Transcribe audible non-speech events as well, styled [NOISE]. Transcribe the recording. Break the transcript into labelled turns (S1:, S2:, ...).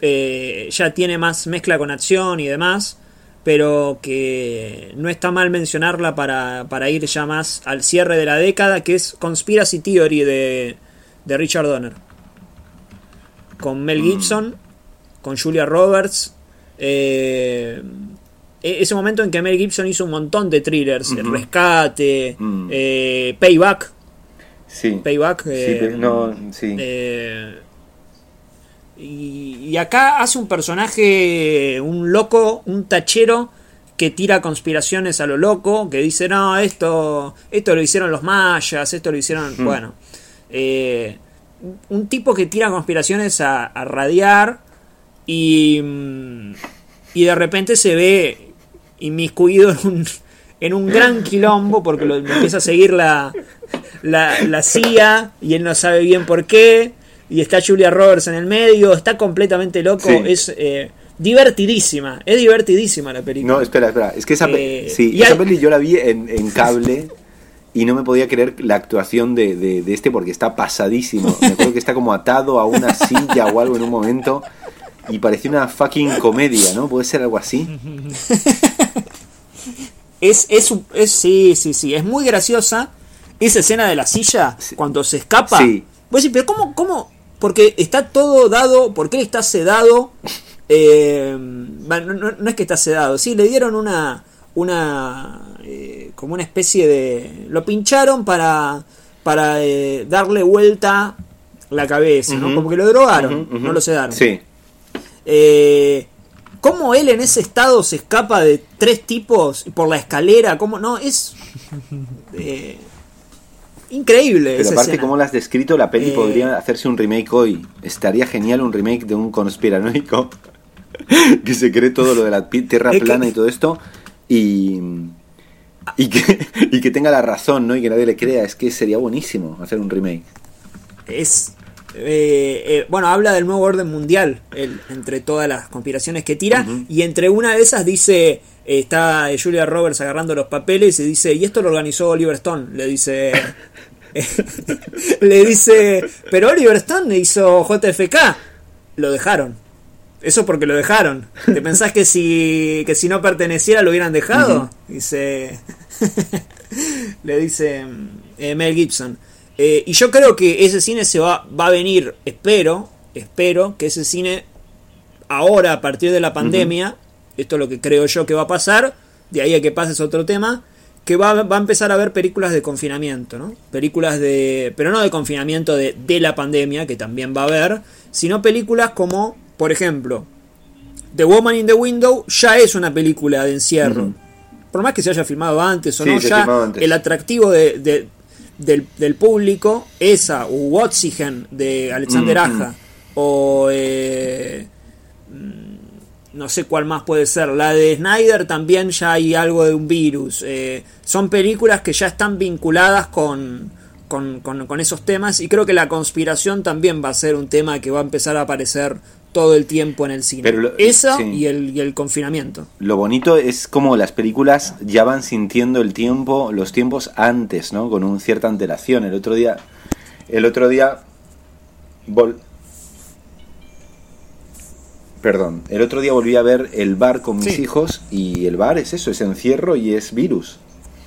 S1: eh, ya tiene más mezcla con acción y demás, pero que no está mal mencionarla para, para ir ya más al cierre de la década, que es Conspiracy Theory de, de Richard Donner. Con Mel
S2: Mm.
S1: Gibson, con Julia Roberts. eh, e- ese momento en que Mel Gibson hizo un montón de thrillers, El
S2: Ujú.
S1: Rescate,
S2: Mm.
S1: eh, Payback,
S2: Sí.
S1: Payback.
S2: Sí, no, sí.
S1: y, y acá hace un personaje, un loco, un tachero que tira conspiraciones a lo loco, que dice, no, esto, esto lo hicieron los mayas, esto lo hicieron,
S2: Hmm.
S1: bueno. eh, un tipo que tira conspiraciones a, a radiar y, mm, y de repente se ve inmiscuido en un, en un gran quilombo porque lo, lo empieza a seguir la, la, la CIA y él no sabe bien por qué. Y está Julia Roberts en el medio, está completamente loco,
S2: Sí.
S1: es eh, divertidísima, es divertidísima la película.
S2: No, espera, espera. Es que esa, pe-
S1: Eh,
S2: sí, esa
S1: hay-
S2: peli yo la vi en, en [LAUGHS] cable y no me podía creer la actuación de, de- de este porque está pasadísimo. Me acuerdo que está como atado a una silla o algo en un momento y parecía una fucking comedia, ¿no? Puede ser algo así. [LAUGHS]
S1: Es, es, sí, sí, sí, es muy graciosa. Esa escena de la silla,
S2: Sí.
S1: cuando se escapa.
S2: Sí.
S1: Vos decís, pero ¿cómo, cómo? Porque está todo dado, ¿por qué él está sedado? Eh, bueno, no, no es que está sedado, sí, le dieron una, una, eh, como una especie de, lo pincharon para, para eh, darle vuelta la cabeza, ¿no? Como que lo drogaron, no lo sedaron.
S2: Sí.
S1: Eh, ¿Cómo él en ese estado se escapa de tres tipos por la escalera? ¿Cómo? No, es. eh, increíble.
S2: Pero
S1: esa
S2: aparte,
S1: escena.
S2: como lo has descrito, la peli
S1: Eh,
S2: podría hacerse un remake hoy. Estaría genial un remake de un conspiranoico [LAUGHS] que se cree todo lo de la tierra plana y todo esto. Y. Y que, y que tenga la razón, ¿no? Y que nadie le crea. Es que sería buenísimo hacer un remake.
S1: Es. Eh, eh, bueno, habla del nuevo orden mundial entre todas las conspiraciones que tira. Y entre una de esas dice. eh, está Julia Roberts agarrando los papeles y dice. Y esto lo organizó Oliver Stone. Le dice. [LAUGHS] le dice. Pero Oliver Stone hizo JFK. Lo dejaron. Eso porque lo dejaron. ¿Te [LAUGHS] pensás que si, que si no perteneciera lo hubieran dejado? Dice. [LAUGHS] le dice Mel Gibson. Eh, y yo creo que ese cine se va, va a venir, espero, espero que ese cine ahora a partir de la pandemia, esto es lo que creo yo que va a pasar, de ahí a que pase es otro tema, que va, va a empezar a ver películas de confinamiento, ¿no? Películas de, pero no de confinamiento de, de la pandemia, que también va a haber, sino películas como, por ejemplo, The Woman in the Window ya es una película de encierro. Por más que se haya filmado antes o
S2: Sí,
S1: no, ya el atractivo de, de- del, del público, esa, o Oxygen de Alexander
S2: Mm,
S1: Aja, o eh, mm, no sé cuál más puede ser, la de Snyder también ya hay algo de un virus. eh, son películas que ya están vinculadas con, con, con- con esos temas y creo que la conspiración también va a ser un tema que va a empezar a aparecer todo el tiempo en el cine.
S2: Pero lo-
S1: Esa
S2: sí.
S1: y, el, y el confinamiento.
S2: Lo bonito es como las películas ya van sintiendo el tiempo, los tiempos antes, ¿no? Con un cierta antelación. El otro día, el otro día, vol- perdón, el otro día volví a ver el bar con mis
S1: Sí.
S2: hijos y el bar es eso, es encierro y es virus.